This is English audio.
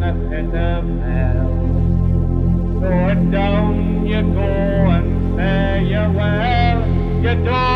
of hell. So down you go and say you well. You don't